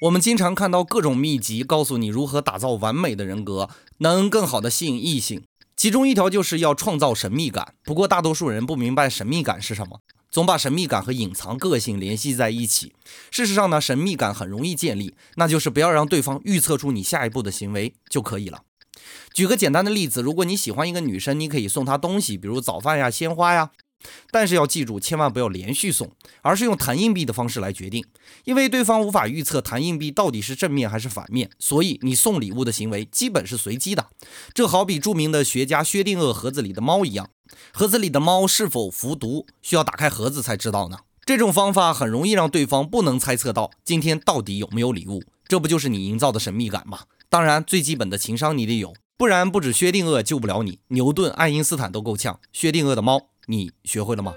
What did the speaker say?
我们经常看到各种秘籍，告诉你如何打造完美的人格，能更好的吸引异性。其中一条就是要创造神秘感。不过大多数人不明白神秘感是什么，总把神秘感和隐藏个性联系在一起。事实上呢，神秘感很容易建立，那就是不要让对方预测出你下一步的行为就可以了。举个简单的例子，如果你喜欢一个女生，你可以送她东西，比如早饭呀、鲜花呀。但是要记住，千万不要连续送，而是用弹硬币的方式来决定，因为对方无法预测弹硬币到底是正面还是反面，所以你送礼物的行为基本是随机的。这好比著名的学家薛定谔盒子里的猫一样，盒子里的猫是否服毒，需要打开盒子才知道呢。这种方法很容易让对方不能猜测到今天到底有没有礼物，这不就是你营造的神秘感吗？当然，最基本的情商你得有。不然，不止薛定谔救不了你，牛顿、爱因斯坦都够呛。薛定谔的猫，你学会了吗？